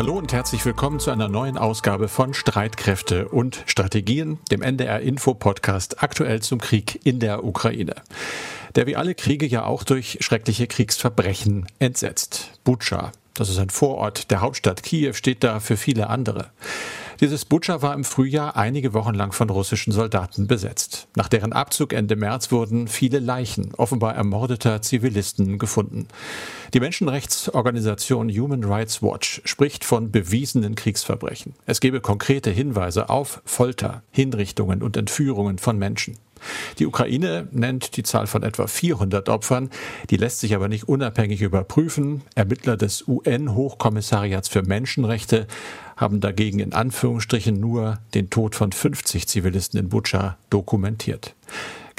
Hallo und herzlich willkommen zu einer neuen Ausgabe von Streitkräfte und Strategien, dem NDR Info Podcast aktuell zum Krieg in der Ukraine. Der wie alle Kriege ja auch durch schreckliche Kriegsverbrechen entsetzt. Butscha, das ist ein Vorort der Hauptstadt Kiew, steht da für viele andere. Dieses Butscha war im Frühjahr einige Wochen lang von russischen Soldaten besetzt. Nach deren Abzug Ende März wurden viele Leichen offenbar ermordeter Zivilisten gefunden. Die Menschenrechtsorganisation Human Rights Watch spricht von bewiesenen Kriegsverbrechen. Es gebe konkrete Hinweise auf Folter, Hinrichtungen und Entführungen von Menschen. Die Ukraine nennt die Zahl von etwa 400 Opfern, die lässt sich aber nicht unabhängig überprüfen. Ermittler des UN-Hochkommissariats für Menschenrechte haben dagegen in Anführungsstrichen nur den Tod von 50 Zivilisten in Butscha dokumentiert.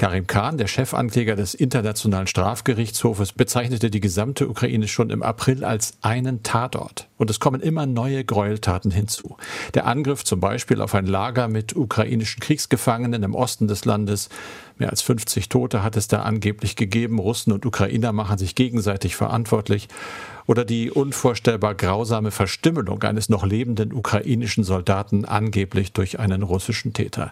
Karim Khan, der Chefankläger des Internationalen Strafgerichtshofes, bezeichnete die gesamte Ukraine schon im April als einen Tatort. Und es kommen immer neue Gräueltaten hinzu. Der Angriff zum Beispiel auf ein Lager mit ukrainischen Kriegsgefangenen im Osten des Landes. Mehr als 50 Tote hat es da angeblich gegeben. Russen und Ukrainer machen sich gegenseitig verantwortlich oder die unvorstellbar grausame Verstümmelung eines noch lebenden ukrainischen Soldaten angeblich durch einen russischen Täter.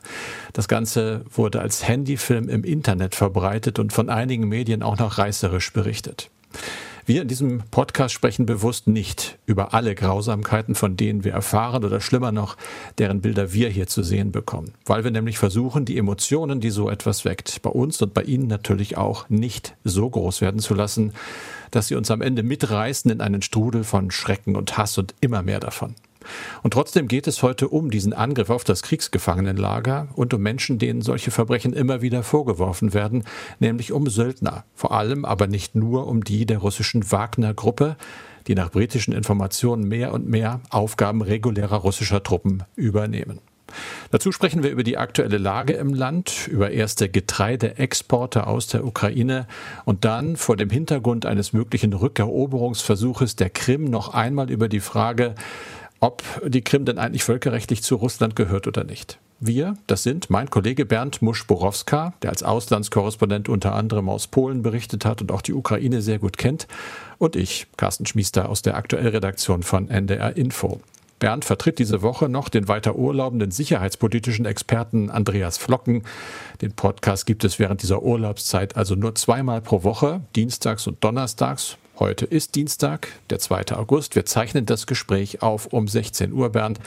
Das Ganze wurde als Handyfilm im Internet verbreitet und von einigen Medien auch noch reißerisch berichtet. Wir in diesem Podcast sprechen bewusst nicht über alle Grausamkeiten, von denen wir erfahren oder schlimmer noch, deren Bilder wir hier zu sehen bekommen, weil wir nämlich versuchen, die Emotionen, die so etwas weckt, bei uns und bei Ihnen natürlich auch nicht so groß werden zu lassen, dass sie uns am Ende mitreißen in einen Strudel von Schrecken und Hass und immer mehr davon. Und trotzdem geht es heute um diesen Angriff auf das Kriegsgefangenenlager und um Menschen, denen solche Verbrechen immer wieder vorgeworfen werden, nämlich um Söldner, vor allem aber nicht nur um die der russischen Wagner-Gruppe, die nach britischen Informationen mehr und mehr Aufgaben regulärer russischer Truppen übernehmen. Dazu sprechen wir über die aktuelle Lage im Land, über erste Getreideexporte aus der Ukraine und dann vor dem Hintergrund eines möglichen Rückeroberungsversuches der Krim noch einmal über die Frage, ob die Krim denn eigentlich völkerrechtlich zu Russland gehört oder nicht. Wir, das sind mein Kollege Bernd Musch-Borowska, der als Auslandskorrespondent unter anderem aus Polen berichtet hat und auch die Ukraine sehr gut kennt, und ich, Carsten Schmiester aus der Aktuellredaktion von NDR Info. Bernd vertritt diese Woche noch den weiter urlaubenden sicherheitspolitischen Experten Andreas Flocken. Den Podcast gibt es während dieser Urlaubszeit also nur zweimal pro Woche, dienstags und donnerstags. Heute ist Dienstag, der 2. August. Wir zeichnen das Gespräch auf um 16 Uhr, Bernd.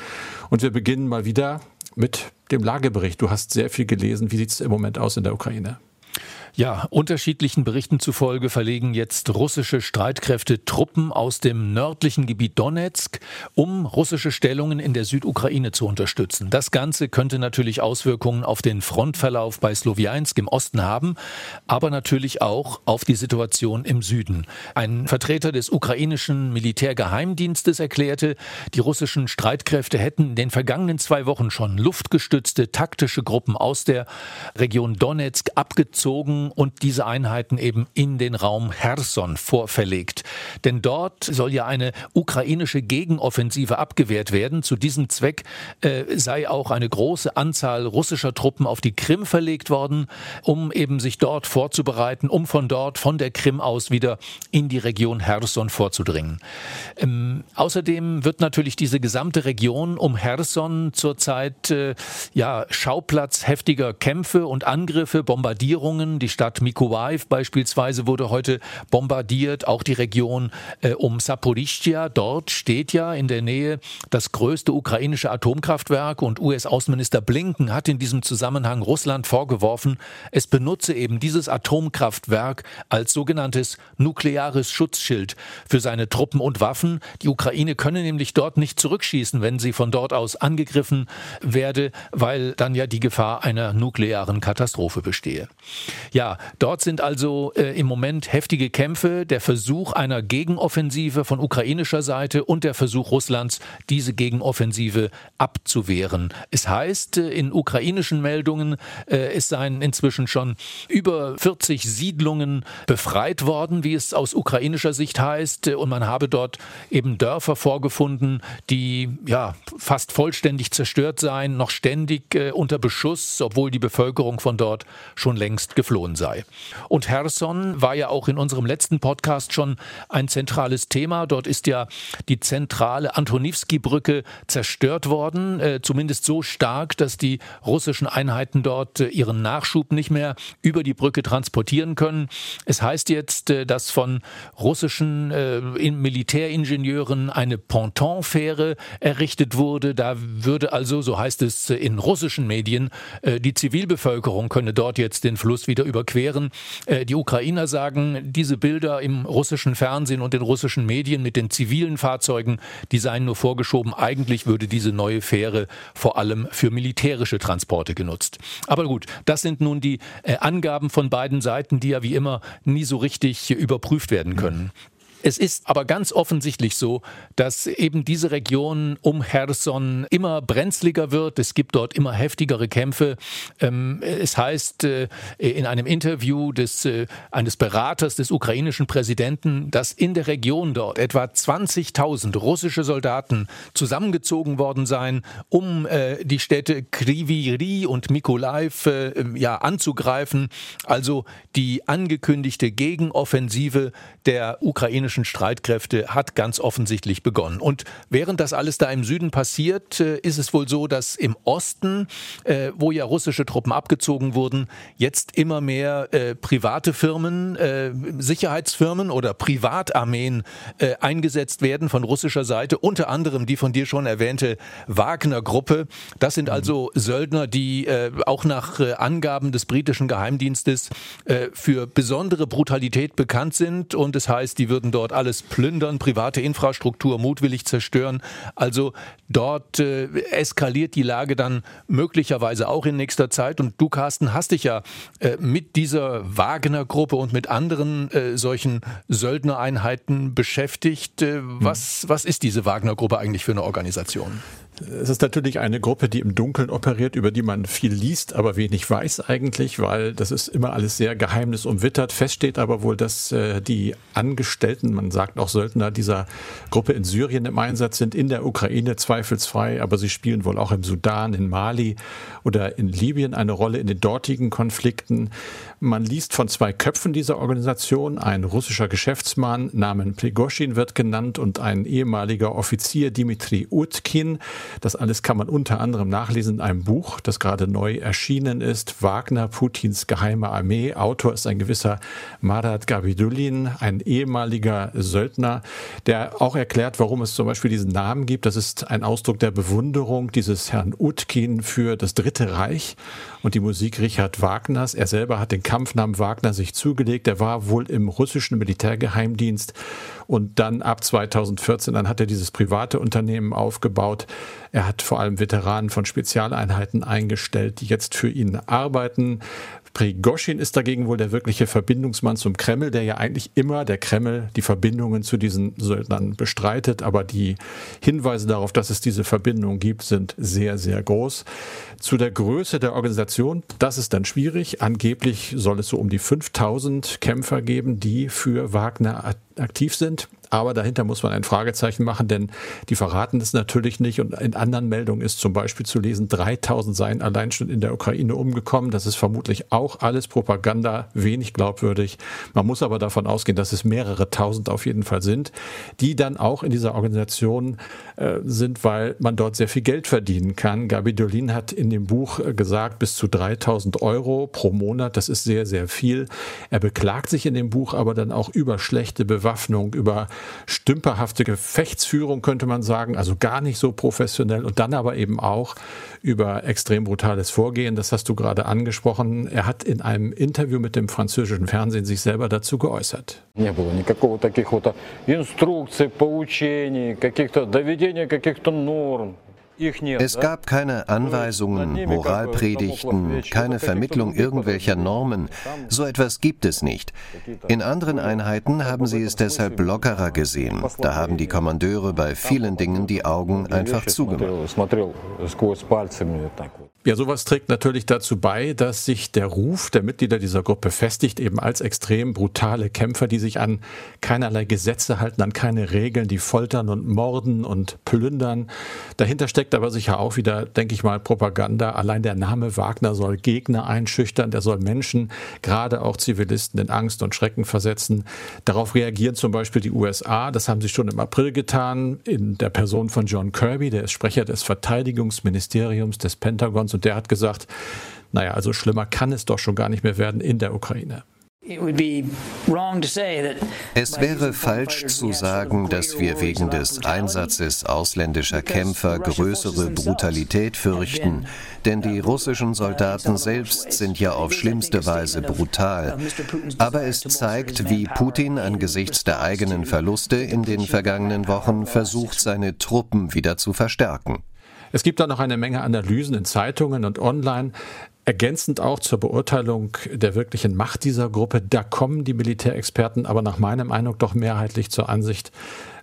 Und wir beginnen mal wieder mit dem Lagebericht. Du hast sehr viel gelesen. Wie sieht es im Moment aus in der Ukraine? Ja, unterschiedlichen Berichten zufolge verlegen jetzt russische Streitkräfte Truppen aus dem nördlichen Gebiet Donetsk, um russische Stellungen in der Südukraine zu unterstützen. Das Ganze könnte natürlich Auswirkungen auf den Frontverlauf bei Slowiansk im Osten haben, aber natürlich auch auf die Situation im Süden. Ein Vertreter des ukrainischen Militärgeheimdienstes erklärte, die russischen Streitkräfte hätten in den vergangenen zwei Wochen schon luftgestützte taktische Gruppen aus der Region Donetsk abgezogen und diese Einheiten eben in den Raum Herson vorverlegt. Denn dort soll ja eine ukrainische Gegenoffensive abgewehrt werden. Zu diesem Zweck äh, sei auch eine große Anzahl russischer Truppen auf die Krim verlegt worden, um eben sich dort vorzubereiten, um von dort, von der Krim aus wieder in die Region Herson vorzudringen. Ähm, außerdem wird natürlich diese gesamte Region um Herson zurzeit äh, ja Schauplatz heftiger Kämpfe und Angriffe, Bombardierungen. Die Stadt Mykolaiv beispielsweise wurde heute bombardiert, auch die Region äh, um Saporischschja. Dort steht ja in der Nähe das größte ukrainische Atomkraftwerk und US-Außenminister Blinken hat in diesem Zusammenhang Russland vorgeworfen, es benutze eben dieses Atomkraftwerk als sogenanntes nukleares Schutzschild für seine Truppen und Waffen. Die Ukraine könne nämlich dort nicht zurückschießen, wenn sie von dort aus angegriffen werde, weil dann ja die Gefahr einer nuklearen Katastrophe bestehe. Ja, ja, dort sind also äh, im Moment heftige Kämpfe, der Versuch einer Gegenoffensive von ukrainischer Seite und der Versuch Russlands, diese Gegenoffensive abzuwehren. Es heißt äh, in ukrainischen Meldungen, äh, es seien inzwischen schon über 40 Siedlungen befreit worden, wie es aus ukrainischer Sicht heißt, und man habe dort eben Dörfer vorgefunden, die ja fast vollständig zerstört seien, noch ständig äh, unter Beschuss, obwohl die Bevölkerung von dort schon längst geflohen Region sei. Und Herson war ja auch in unserem letzten Podcast schon ein zentrales Thema. Dort ist ja die zentrale Antonivsky-Brücke zerstört worden, äh, zumindest so stark, dass die russischen Einheiten dort äh, ihren Nachschub nicht mehr über die Brücke transportieren können. Es heißt jetzt, äh, dass von russischen äh, Militäringenieuren eine Pontonfähre errichtet wurde. Da würde also, so heißt es in russischen Medien, äh, die Zivilbevölkerung könne dort jetzt den Fluss wieder überqueren. Äh, die Ukrainer sagen, diese Bilder im russischen Fernsehen und den russischen Medien mit den zivilen Fahrzeugen, die seien nur vorgeschoben. Eigentlich würde diese neue Fähre vor allem für militärische Transporte genutzt. Aber gut, das sind nun die äh, Angaben von beiden Seiten, die ja wie immer nie so richtig überprüft werden können. Es ist aber ganz offensichtlich so, dass eben diese Region um Cherson immer brenzliger wird. Es gibt dort immer heftigere Kämpfe. Ähm, es heißt äh, in einem Interview des, äh, eines Beraters des ukrainischen Präsidenten, dass in der Region dort etwa 20.000 russische Soldaten zusammengezogen worden seien, um äh, die Städte Kriviri und Mykolaiv ja, anzugreifen. Also die angekündigte Gegenoffensive der ukrainischen ukrainischen Streitkräfte hat ganz offensichtlich begonnen. Und während das alles da im Süden passiert, äh, ist es wohl so, dass im Osten, äh, wo ja russische Truppen abgezogen wurden, jetzt immer mehr äh, private Firmen, Sicherheitsfirmen oder Privatarmeen eingesetzt werden von russischer Seite, unter anderem die von dir schon erwähnte Wagner-Gruppe. Das sind also Söldner, die auch nach Angaben des britischen Geheimdienstes für besondere Brutalität bekannt sind und es heißt, die würden dort dort alles plündern, private Infrastruktur mutwillig zerstören. Also dort äh, eskaliert die Lage dann möglicherweise auch in nächster Zeit. Und du, Carsten, hast dich ja äh, mit dieser Wagner-Gruppe und mit anderen äh, solchen Söldnereinheiten beschäftigt. Äh, was, was ist diese Wagner-Gruppe eigentlich für eine Organisation? Es ist natürlich eine Gruppe, die im Dunkeln operiert, über die man viel liest, aber wenig weiß eigentlich, weil das ist immer alles sehr geheimnisumwittert. Fest steht aber wohl, dass äh, die Angestellten, man sagt auch Söldner dieser Gruppe in Syrien im Einsatz sind, in der Ukraine zweifelsfrei, aber sie spielen wohl auch im Sudan, in Mali oder in Libyen eine Rolle in den dortigen Konflikten. Man liest von zwei Köpfen dieser Organisation. Ein russischer Geschäftsmann namens Prigoshin wird genannt und ein ehemaliger Offizier Dimitri Utkin. Das alles kann man unter anderem nachlesen in einem Buch, das gerade neu erschienen ist. Wagner, Putins geheime Armee. Autor ist ein gewisser Marat Gabidulin, ein ehemaliger Söldner, der auch erklärt, warum es zum Beispiel diesen Namen gibt. Das ist ein Ausdruck der Bewunderung dieses Herrn Utkin für das Dritte Reich und die Musik Richard Wagners. Er selber hat den Kampfnamen Wagner sich zugelegt. Er war wohl im russischen Militärgeheimdienst und dann ab 2014, dann hat er dieses private Unternehmen aufgebaut. Er hat vor allem Veteranen von Spezialeinheiten eingestellt, die jetzt für ihn arbeiten. Prigoshin ist dagegen wohl der wirkliche Verbindungsmann zum Kreml, der ja eigentlich immer der Kreml die Verbindungen zu diesen Söldnern bestreitet. Aber die Hinweise darauf, dass es diese Verbindung gibt, sind sehr, sehr groß. Zu der Größe der Organisation, das ist dann schwierig. Angeblich soll es so um die 5000 Kämpfer geben, die für Wagner aktiv sind. Aber dahinter muss man ein Fragezeichen machen, denn die verraten es natürlich nicht. Und in anderen Meldungen ist zum Beispiel zu lesen, 3000 seien allein schon in der Ukraine umgekommen. Das ist vermutlich auch alles Propaganda, wenig glaubwürdig. Man muss aber davon ausgehen, dass es mehrere tausend auf jeden Fall sind, die dann auch in dieser Organisation äh, sind, weil man dort sehr viel Geld verdienen kann. Gabi Dolin hat in dem Buch äh, gesagt, bis zu 3000 Euro pro Monat. Das ist sehr, sehr viel. Er beklagt sich in dem Buch aber dann auch über schlechte Bewaffnung, über stümperhafte Gefechtsführung, könnte man sagen, also gar nicht so professionell und dann aber eben auch über extrem brutales Vorgehen. Das hast du gerade angesprochen. Er hat in einem Interview mit dem französischen Fernsehen sich selber dazu geäußert. Не было никакого таких вот инструкций, поучений, каких-то доведения каких-то норм. Es gab keine Anweisungen, Moralpredigten, keine Vermittlung irgendwelcher Normen. So etwas gibt es nicht. In anderen Einheiten haben sie es deshalb lockerer gesehen. Da haben die Kommandeure bei vielen Dingen die Augen einfach zugemacht. Ja, sowas trägt natürlich dazu bei, dass sich der Ruf der Mitglieder dieser Gruppe festigt, eben als extrem brutale Kämpfer, die sich an keinerlei Gesetze halten, an keine Regeln, die foltern und morden und plündern. Dahinter steckt steckt aber sicher auch wieder, denke ich mal, Propaganda. Allein der Name Wagner soll Gegner einschüchtern, der soll Menschen, gerade auch Zivilisten, in Angst und Schrecken versetzen. Darauf reagieren zum Beispiel die USA. Das haben sie schon im April getan, in der Person von John Kirby, der ist Sprecher des Verteidigungsministeriums des Pentagons und der hat gesagt, naja, also schlimmer kann es doch schon gar nicht mehr werden in der Ukraine. Es wäre falsch zu sagen, dass wir wegen des Einsatzes ausländischer Kämpfer größere Brutalität fürchten, denn die russischen Soldaten selbst sind ja auf schlimmste Weise brutal. Aber es zeigt, wie Putin angesichts der eigenen Verluste in den vergangenen Wochen versucht, seine Truppen wieder zu verstärken. Es gibt da noch eine Menge Analysen in Zeitungen und online. Ergänzend auch zur Beurteilung der wirklichen Macht dieser Gruppe, da kommen die Militärexperten aber nach meinem Eindruck doch mehrheitlich zur Ansicht,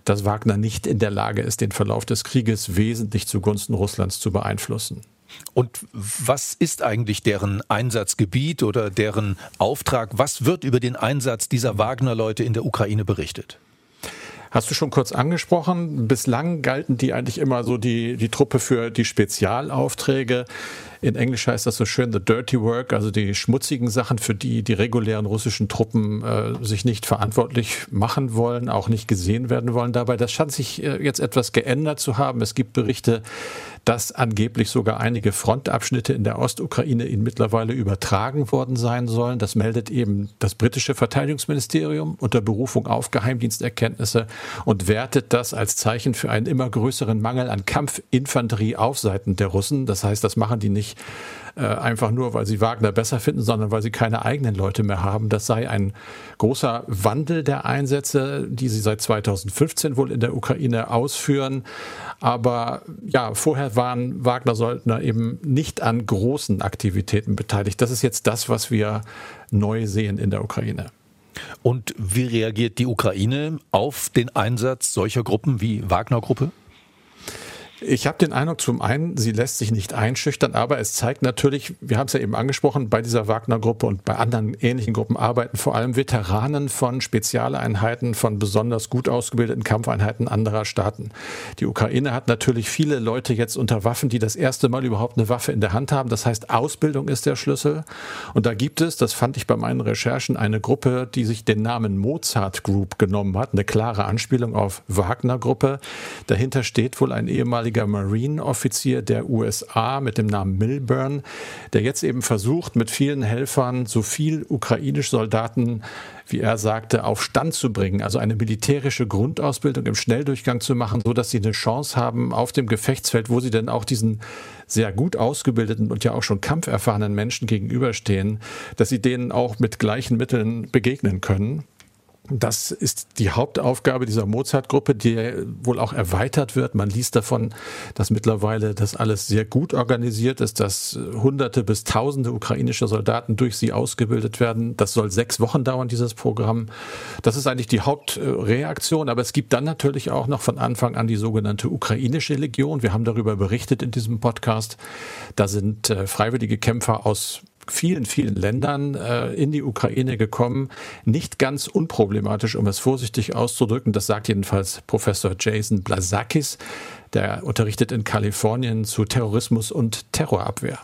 dass Wagner nicht in der Lage ist, den Verlauf des Krieges wesentlich zugunsten Russlands zu beeinflussen. Und was ist eigentlich deren Einsatzgebiet oder deren Auftrag? Was wird über den Einsatz dieser Wagner-Leute in der Ukraine berichtet? Hast du schon kurz angesprochen. Bislang galten die eigentlich immer so die, die Truppe für die Spezialaufträge. In Englisch heißt das so schön The Dirty Work, also die schmutzigen Sachen, für die die regulären russischen Truppen äh, sich nicht verantwortlich machen wollen, auch nicht gesehen werden wollen dabei. Das scheint sich äh, jetzt etwas geändert zu haben. Es gibt Berichte, dass angeblich sogar einige Frontabschnitte in der Ostukraine ihnen mittlerweile übertragen worden sein sollen. Das meldet eben das britische Verteidigungsministerium unter Berufung auf Geheimdiensterkenntnisse und wertet das als Zeichen für einen immer größeren Mangel an Kampfinfanterie auf Seiten der Russen. Das heißt, das machen die nicht nicht äh, einfach nur, weil sie Wagner besser finden, sondern weil sie keine eigenen Leute mehr haben. Das sei ein großer Wandel der Einsätze, die sie seit 2015 wohl in der Ukraine ausführen. Aber ja, vorher waren Wagner-Söldner eben nicht an großen Aktivitäten beteiligt. Das ist jetzt das, was wir neu sehen in der Ukraine. Und wie reagiert die Ukraine auf den Einsatz solcher Gruppen wie Wagner-Gruppe? Ich habe den Eindruck, zum einen, sie lässt sich nicht einschüchtern, aber es zeigt natürlich, wir haben es ja eben angesprochen, bei dieser Wagner-Gruppe und bei anderen ähnlichen Gruppen arbeiten vor allem Veteranen von Spezialeinheiten, von besonders gut ausgebildeten Kampfeinheiten anderer Staaten. Die Ukraine hat natürlich viele Leute jetzt unter Waffen, die das erste Mal überhaupt eine Waffe in der Hand haben. Das heißt, Ausbildung ist der Schlüssel. Und da gibt es, das fand ich bei meinen Recherchen, eine Gruppe, die sich den Namen Mozart Group genommen hat, eine klare Anspielung auf Wagner-Gruppe. Dahinter steht wohl ein ehemaliger ehemaliger Marine-Offizier der USA mit dem Namen Milburn, der jetzt eben versucht, mit vielen Helfern so viel ukrainische Soldaten, wie er sagte, auf Stand zu bringen, also eine militärische Grundausbildung im Schnelldurchgang zu machen, so dass sie eine Chance haben auf dem Gefechtsfeld, wo sie dann auch diesen sehr gut ausgebildeten und ja auch schon kampferfahrenen Menschen gegenüberstehen, dass sie denen auch mit gleichen Mitteln begegnen können. Das ist die Hauptaufgabe dieser Mozart-Gruppe, die wohl auch erweitert wird. Man liest davon, dass mittlerweile das alles sehr gut organisiert ist, dass Hunderte bis Tausende ukrainische Soldaten durch sie ausgebildet werden. Das soll sechs Wochen dauern, dieses Programm. Das ist eigentlich die Hauptreaktion. Aber es gibt dann natürlich auch noch von Anfang an die sogenannte ukrainische Legion. Wir haben darüber berichtet in diesem Podcast. Da sind äh, freiwillige Kämpfer aus vielen, vielen Ländern äh, in die Ukraine gekommen. Nicht ganz unproblematisch, um es vorsichtig auszudrücken. Das sagt jedenfalls Professor Jason Blazakis. Der unterrichtet in Kalifornien zu Terrorismus und Terrorabwehr.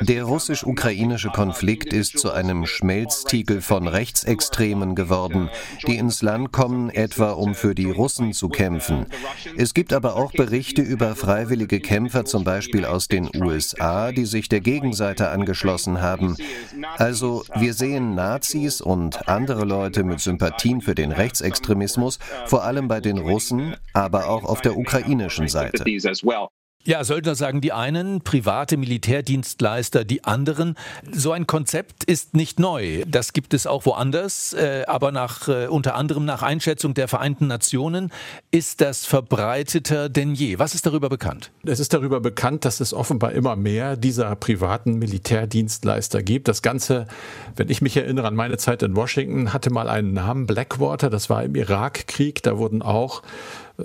Der russisch-ukrainische Konflikt ist zu einem Schmelztiegel von Rechtsextremen geworden, die ins Land kommen, etwa um für die Russen zu kämpfen. Es gibt aber auch Berichte über freiwillige Kämpfer, zum Beispiel aus den USA, die sich der Gegenseite angeschlossen haben. Also wir sehen Nazis und andere Leute mit Sympathien für den Rechtsextremismus, vor allem bei den Russen, aber auch auf der ukrainischen Seite. Ja, Söldner sagen die einen, private Militärdienstleister die anderen. So ein Konzept ist nicht neu. Das gibt es auch woanders, äh, aber nach, äh, unter anderem nach Einschätzung der Vereinten Nationen ist das verbreiteter denn je. Was ist darüber bekannt? Es ist darüber bekannt, dass es offenbar immer mehr dieser privaten Militärdienstleister gibt. Das Ganze, wenn ich mich erinnere an meine Zeit in Washington, hatte mal einen Namen Blackwater. Das war im Irakkrieg. Da wurden auch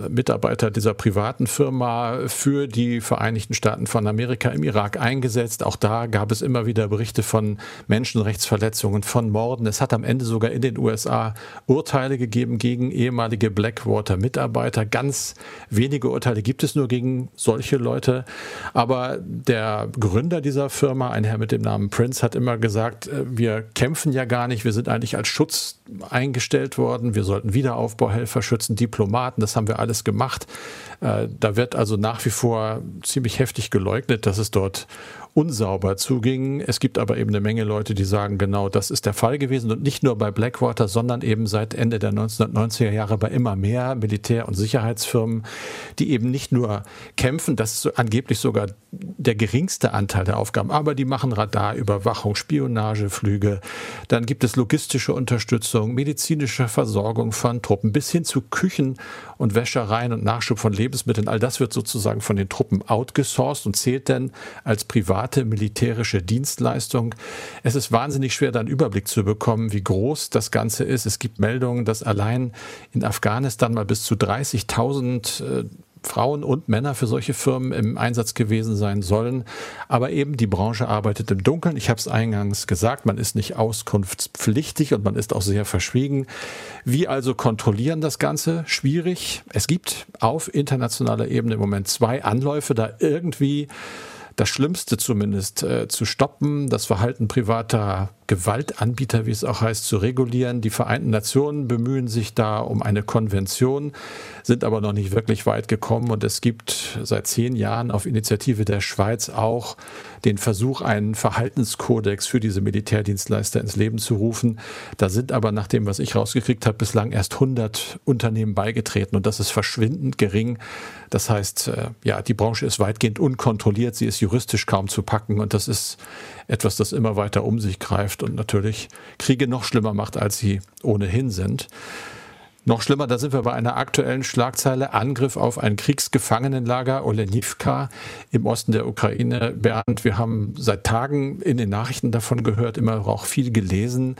Mitarbeiter dieser privaten Firma für die Vereinigten Staaten von Amerika im Irak eingesetzt. Auch da gab es immer wieder Berichte von Menschenrechtsverletzungen, von Morden. Es hat am Ende sogar in den USA Urteile gegeben gegen ehemalige Blackwater-Mitarbeiter. Ganz wenige Urteile gibt es nur gegen solche Leute. Aber der Gründer dieser Firma, ein Herr mit dem Namen Prince, hat immer gesagt, äh, wir kämpfen ja gar nicht, wir sind eigentlich als Schutz eingestellt worden, wir sollten Wiederaufbauhelfer schützen, Diplomaten, das haben wir alles gemacht. Äh, da wird also nach wie vor ziemlich heftig geleugnet, dass es dort unsauber zuging. Es gibt aber eben eine Menge Leute, die sagen, genau das ist der Fall gewesen und nicht nur bei Blackwater, sondern eben seit Ende der 1990er Jahre bei immer mehr Militär- und Sicherheitsfirmen, die eben nicht nur kämpfen, das ist angeblich sogar der geringste Anteil der Aufgaben, aber die machen Radarüberwachung, Spionageflüge, dann gibt es logistische Unterstützung, medizinische Versorgung von Truppen bis hin zu Küchen und Wäschereien und Nachschub von Lebensmitteln. All das wird sozusagen von den Truppen outgesourced und zählt dann als privat private militärische Dienstleistung. Es ist wahnsinnig schwer, da einen Überblick zu bekommen, wie groß das Ganze ist. Es gibt Meldungen, dass allein in Afghanistan mal bis zu 30.000 äh, Frauen und Männer für solche Firmen im Einsatz gewesen sein sollen. Aber eben die Branche arbeitet im Dunkeln. Ich habe es eingangs gesagt, man ist nicht auskunftspflichtig und man ist auch sehr verschwiegen. Wie also kontrollieren das Ganze? Schwierig. Es gibt auf internationaler Ebene im Moment zwei Anläufe, da irgendwie das Schlimmste zumindest äh, zu stoppen, das Verhalten privater Gewaltanbieter, wie es auch heißt, zu regulieren. Die Vereinten Nationen bemühen sich da um eine Konvention, sind aber noch nicht wirklich weit gekommen. Und es gibt seit zehn Jahren auf Initiative der Schweiz auch den Versuch, einen Verhaltenskodex für diese Militärdienstleister ins Leben zu rufen. Da sind aber nach dem, was ich rausgekriegt habe, bislang erst 100 Unternehmen beigetreten und das ist verschwindend gering. Das heißt, äh, ja, die Branche ist weitgehend unkontrolliert, sie ist juristisch kaum zu packen und das ist etwas, das immer weiter um sich greift und natürlich Kriege noch schlimmer macht, als sie ohnehin sind. Noch schlimmer, da sind wir bei einer aktuellen Schlagzeile. Angriff auf ein Kriegsgefangenenlager Olenivka im Osten der Ukraine. Bernd, wir haben seit Tagen in den Nachrichten davon gehört, immer auch viel gelesen.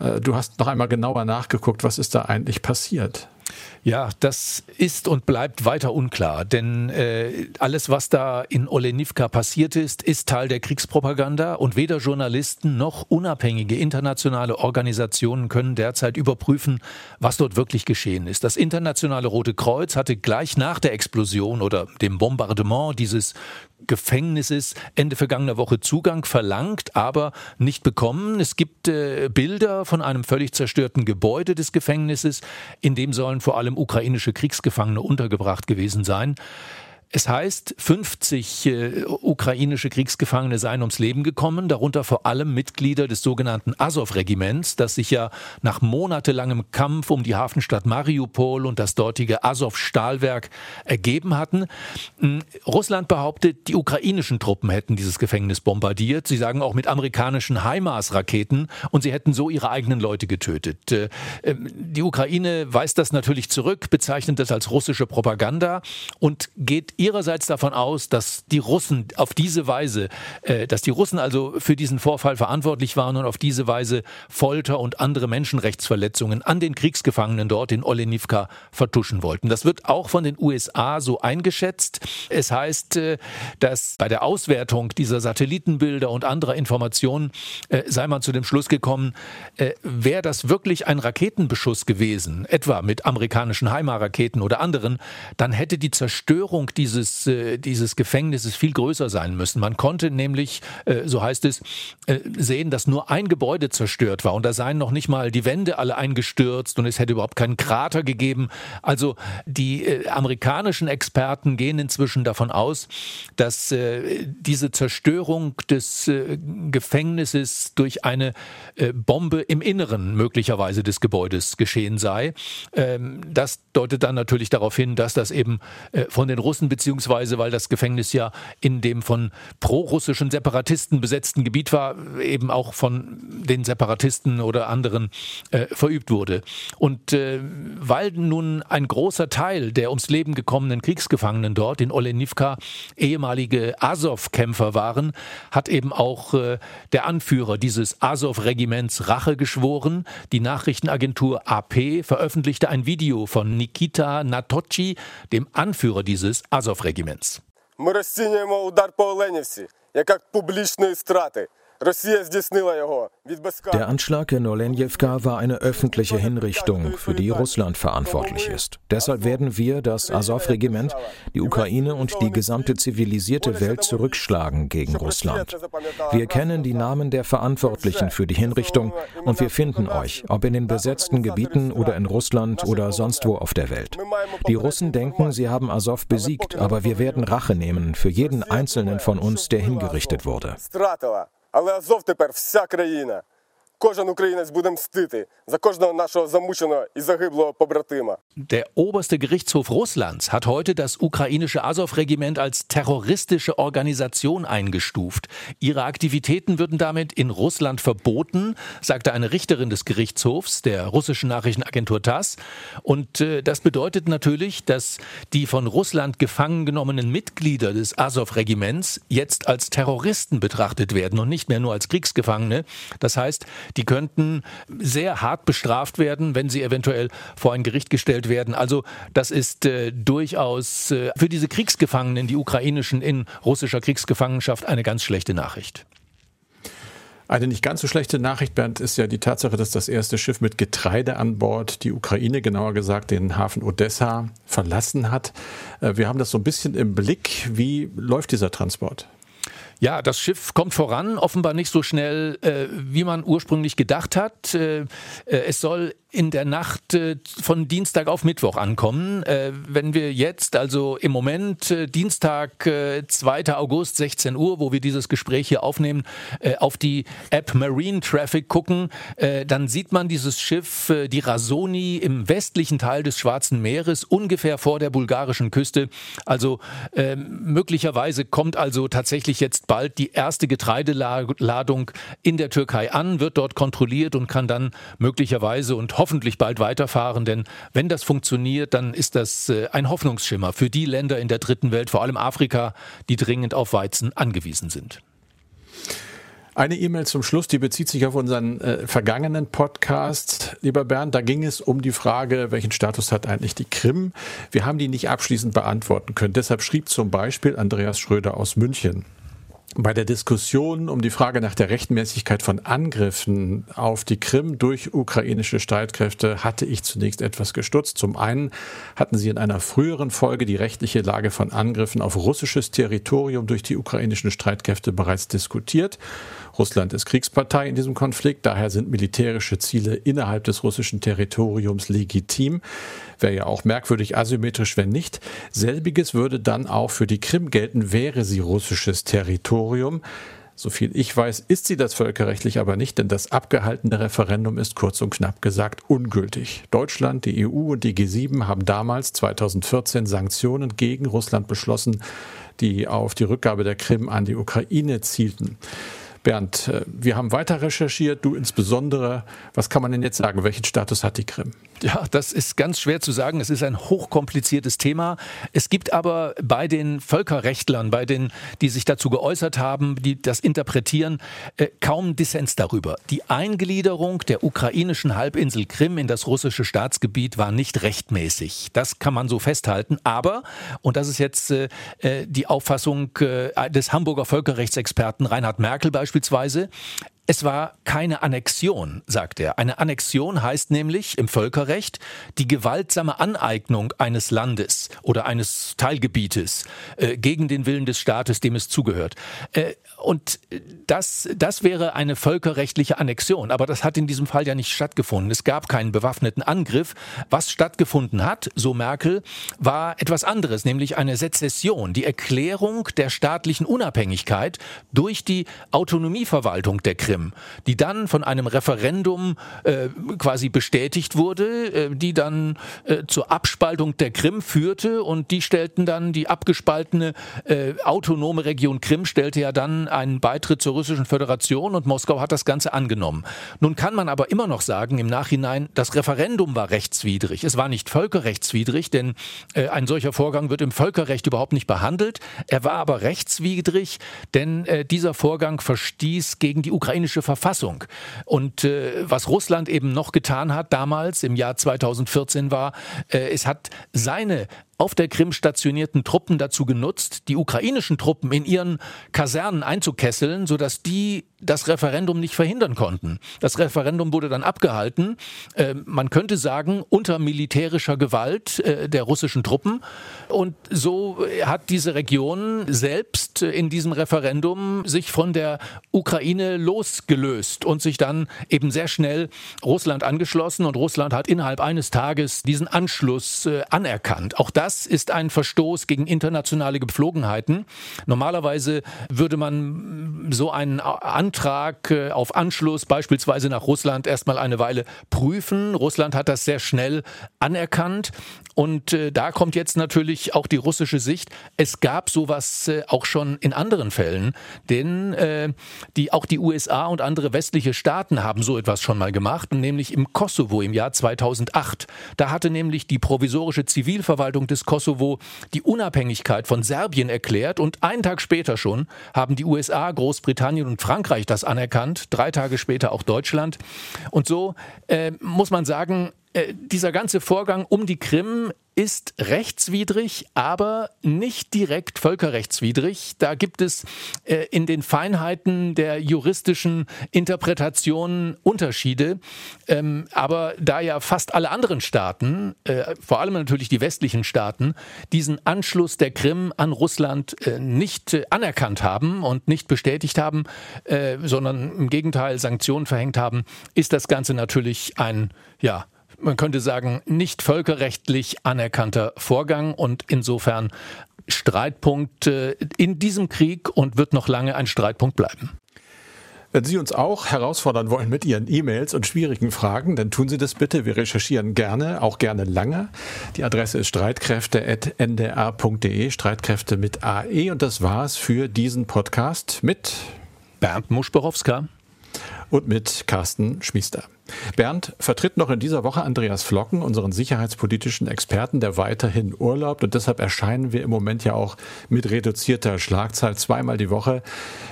Äh, du hast noch einmal genauer nachgeguckt, was ist da eigentlich passiert? Ja, das ist und bleibt weiter unklar, denn äh, alles, was da in Olenivka passiert ist, ist Teil der Kriegspropaganda und weder Journalisten noch unabhängige internationale Organisationen können derzeit überprüfen, was dort wirklich geschehen ist. Das internationale Rote Kreuz hatte gleich nach der Explosion oder dem Bombardement dieses Gefängnisses Ende vergangener Woche Zugang verlangt, aber nicht bekommen. Es gibt äh, Bilder von einem völlig zerstörten Gebäude des Gefängnisses, in dem sollen vor allem ukrainische Kriegsgefangene untergebracht gewesen sein. Es heißt, 50 äh, ukrainische Kriegsgefangene seien ums Leben gekommen, darunter vor allem Mitglieder des sogenannten Azov-Regiments, das sich ja nach monatelangem Kampf um die Hafenstadt Mariupol und das dortige Azov-Stahlwerk ergeben hatten. Hm, Russland behauptet, die ukrainischen Truppen hätten dieses Gefängnis bombardiert. Sie sagen auch mit amerikanischen HIMARS-Raketen und sie hätten so ihre eigenen Leute getötet. Äh, ähm, die Ukraine weist das natürlich zurück, bezeichnet das als russische Propaganda und geht ihrerseits davon aus, dass die Russen auf diese Weise, äh, dass die Russen also für diesen Vorfall verantwortlich waren und auf diese Weise Folter und andere Menschenrechtsverletzungen an den Kriegsgefangenen dort in Olenivka vertuschen wollten. Das wird auch von den USA so eingeschätzt. Es heißt, äh, dass bei der Auswertung dieser Satellitenbilder und anderer Informationen äh, sei man zu dem Schluss gekommen, äh, wäre das wirklich ein Raketenbeschuss gewesen, etwa mit amerikanischen HIMARS-Raketen oder anderen, dann hätte die Zerstörung dieser dieses, äh, dieses Gefängnisses viel größer sein müssen. Man konnte nämlich, äh, so heißt es, äh, sehen, dass nur ein Gebäude zerstört war und da seien noch nicht mal die Wände alle eingestürzt und es hätte überhaupt keinen Krater gegeben. Also die äh, amerikanischen Experten gehen inzwischen davon aus, dass diese Zerstörung des Gefängnisses durch eine Bombe im Inneren möglicherweise des Gebäudes geschehen sei. Ähm, das deutet dann natürlich darauf hin, dass das eben von den Russen beziehungsweise weil das Gefängnis ja in dem von prorussischen Separatisten besetzten Gebiet war, eben auch von den Separatisten oder anderen äh, verübt wurde. Und äh, weil nun ein großer Teil der ums Leben gekommenen Kriegsgefangenen dort in Olenivka ehemalige Azov-Kämpfer waren, hat eben auch äh, der Anführer dieses Azov-Regiments Rache geschworen. Die Nachrichtenagentur AP veröffentlichte ein Video von Nikita Natochi, dem Anführer dieses Azov-Regiments. Ми розцінюємо удар по Оленівці як публічної страти. Der Anschlag in Olenjewka war eine öffentliche Hinrichtung, für die Russland verantwortlich ist. Deshalb werden wir, das Azov-Regiment, die Ukraine und die gesamte zivilisierte Welt zurückschlagen gegen Russland. Wir kennen die Namen der Verantwortlichen für die Hinrichtung und wir finden euch, ob in den besetzten Gebieten oder in Russland oder sonst wo auf der Welt. Die Russen denken, sie haben Azov besiegt, aber wir werden Rache nehmen für jeden einzelnen von uns, der hingerichtet wurde. Але Азов тепер вся країна. Кожен українець буде мстити за кожного нашого замученого і загиблого побратима. Der oberste Gerichtshof Russlands hat heute das ukrainische Azov-Regiment als terroristische Organisation eingestuft. Ihre Aktivitäten würden damit in Russland verboten, sagte eine Richterin des Gerichtshofs der russischen Nachrichtenagentur TASS. Und äh, das bedeutet natürlich, dass die von Russland gefangen genommenen Mitglieder des Azov-Regiments jetzt als Terroristen betrachtet werden und nicht mehr nur als Kriegsgefangene. Das heißt, die könnten sehr hart bestraft werden, wenn sie eventuell vor ein Gericht gestellt werden. Also das ist äh, durchaus äh, für diese Kriegsgefangenen, die ukrainischen in russischer Kriegsgefangenschaft, eine ganz schlechte Nachricht. Eine nicht ganz so schlechte Nachricht, Bernd, ist ja die Tatsache, dass das erste Schiff mit Getreide an Bord die Ukraine, genauer gesagt den Hafen Odessa, verlassen hat. Äh, wir haben das so ein bisschen im Blick. Wie läuft dieser Transport? Ja, das Schiff kommt voran, offenbar nicht so schnell, äh, wie man ursprünglich gedacht hat. Äh, äh es soll in der Nacht äh, von Dienstag auf Mittwoch ankommen. Äh, wenn wir jetzt, also im Moment, äh, Dienstag, 2. August, 16 Uhr, wo wir dieses Gespräch hier aufnehmen, auf die App Marine Traffic gucken, dann sieht man dieses Schiff, die Rasoni, im westlichen Teil des Schwarzen Meeres, ungefähr vor der bulgarischen Küste. Also möglicherweise kommt also tatsächlich jetzt bald die erste Getreideladung in der Türkei an, wird dort kontrolliert und kann dann möglicherweise und hoffentlich bald weiterfahren, denn wenn das funktioniert, dann ist das äh, ein Hoffnungsschimmer für die Länder in der dritten Welt, vor allem Afrika, die dringend auf Weizen angewiesen sind. Eine E-Mail zum Schluss, die bezieht sich auf unseren äh, vergangenen Podcast, lieber Bernd. Da ging es um die Frage, welchen Status hat eigentlich die Krim? Wir haben die nicht abschließend beantworten können. Deshalb schrieb zum Beispiel Andreas Schröder aus München. Bei der Diskussion um die Frage nach der Rechtmäßigkeit von Angriffen auf die Krim durch ukrainische Streitkräfte hatte ich zunächst etwas gestutzt. Zum einen hatten Sie in einer früheren Folge die rechtliche Lage von Angriffen auf russisches Territorium durch die ukrainischen Streitkräfte bereits diskutiert. Russland ist Kriegspartei in diesem Konflikt, daher sind militärische Ziele innerhalb des russischen Territoriums legitim. Wäre ja auch merkwürdig asymmetrisch, wenn nicht. Selbiges würde dann auch für die Krim gelten, wäre sie russisches Territorium. Soviel ich weiß, ist sie das völkerrechtlich aber nicht, denn das abgehaltene Referendum ist kurz und knapp gesagt ungültig. Deutschland, die EU und die G7 haben damals 2014 Sanktionen gegen Russland beschlossen, die auf die Rückgabe der Krim an die Ukraine zielten. Bernd, äh, wir haben weiter recherchiert, du insbesondere. Was kann man denn jetzt sagen? Welchen Status hat die Krim? Ja, das ist ganz schwer zu sagen. Es ist ein hochkompliziertes Thema. Es gibt aber bei den Völkerrechtlern, bei den, die sich dazu geäußert haben, die das interpretieren, äh, kaum Dissens darüber. Die Eingliederung der ukrainischen Halbinsel Krim in das russische Staatsgebiet war nicht rechtmäßig. Das kann man so festhalten. Aber, und das ist jetzt äh, äh die Auffassung des Hamburger Völkerrechtsexperten Reinhard Merkel beispielsweise, es war keine Annexion, sagt er. Eine Annexion heißt nämlich im Völkerrecht die gewaltsame Aneignung eines Landes oder eines Teilgebietes äh, gegen den Willen des Staates, dem es zugehört. Äh, und das, das wäre eine völkerrechtliche Annexion. Aber das hat in diesem Fall ja nicht stattgefunden. Es gab keinen bewaffneten Angriff. Was stattgefunden hat, so Merkel, war etwas anderes, nämlich eine Sezession, die Erklärung der staatlichen Unabhängigkeit durch die Autonomieverwaltung der Krim. Krim, die dann von einem Referendum äh, quasi bestätigt wurde, äh, die dann äh, zur Abspaltung der Krim führte und die stellten dann die abgespaltene äh, autonome Region Krim stellte ja dann einen Beitritt zur russischen Föderation und Moskau hat das Ganze angenommen. Nun kann man aber immer noch sagen im Nachhinein, das Referendum war rechtswidrig. Es war nicht völkerrechtswidrig, denn äh, ein solcher Vorgang wird im Völkerrecht überhaupt nicht behandelt. Er war aber rechtswidrig, denn äh, dieser Vorgang verstieß gegen die ukrainische Verfassung. Und äh, was Russland eben noch getan hat damals im Jahr 2014 war, äh, es hat seine auf der Krim stationierten Truppen dazu genutzt, die ukrainischen Truppen in ihren Kasernen einzukesseln, sodass die das Referendum nicht verhindern konnten. Das Referendum wurde dann abgehalten, äh, man könnte sagen, unter militärischer Gewalt äh, der russischen Truppen. Und so hat diese Region selbst in diesem Referendum sich von der Ukraine losgelöst und sich dann eben sehr schnell Russland angeschlossen. Und Russland hat innerhalb eines Tages diesen Anschluss äh, anerkannt. Auch das ist ein Verstoß gegen internationale Gepflogenheiten. Normalerweise würde man so einen Antrag äh, auf Anschluss beispielsweise nach Russland erstmal eine Weile prüfen. Russland hat das sehr schnell anerkannt. Und äh, da kommt jetzt natürlich auch die russische Sicht. Es gab sowas äh, auch schon in anderen Fällen, denn die, auch die USA und andere westliche Staaten haben so etwas schon mal gemacht, nämlich im Kosovo im Jahr 2008. Da hatte nämlich die provisorische Zivilverwaltung des Kosovo die Unabhängigkeit von Serbien erklärt und einen Tag später schon haben die USA, Großbritannien und Frankreich das anerkannt, drei Tage später auch Deutschland. Und so äh, muss man sagen, äh, dieser ganze Vorgang um die Krim ist rechtswidrig, aber nicht direkt völkerrechtswidrig. Da gibt es äh, in den Feinheiten der juristischen Interpretationen Unterschiede. Ähm, aber da ja fast alle anderen Staaten, äh, vor allem natürlich die westlichen Staaten, diesen Anschluss der Krim an Russland äh, nicht äh, anerkannt haben und nicht bestätigt haben, äh, sondern im Gegenteil Sanktionen verhängt haben, ist das Ganze natürlich ein, ja, man könnte sagen, nicht völkerrechtlich anerkannter Vorgang und insofern Streitpunkt in diesem Krieg und wird noch lange ein Streitpunkt bleiben. Wenn Sie uns auch herausfordern wollen mit Ihren E-Mails und schwierigen Fragen, dann tun Sie das bitte. Wir recherchieren gerne, auch gerne lange. Die Adresse ist streitkräfte.ndr.de, Streitkräfte mit AE. Und das war's für diesen Podcast mit Bernd Muschborowska und mit Carsten Schmiester. Bernd vertritt noch in dieser Woche Andreas Flocken, unseren sicherheitspolitischen Experten, der weiterhin urlaubt und deshalb erscheinen wir im Moment ja auch mit reduzierter Schlagzahl zweimal die Woche.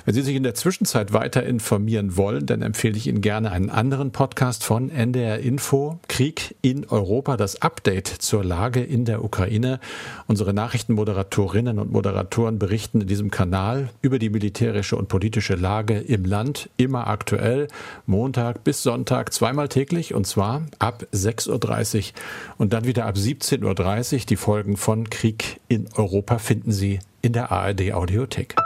Wenn Sie sich in der Zwischenzeit weiter informieren wollen, dann empfehle ich Ihnen gerne einen anderen Podcast von NDR Info, Krieg in Europa, das Update zur Lage in der Ukraine. Unsere Nachrichtenmoderatorinnen und Moderatoren berichten in diesem Kanal über die militärische und politische Lage im Land, immer aktuell, Montag bis Sonntag, zweimal täglich und zwar ab 6.30 Uhr und dann wieder ab 17.30 Uhr. Die Folgen von Krieg in Europa finden Sie in der ARD Audiothek.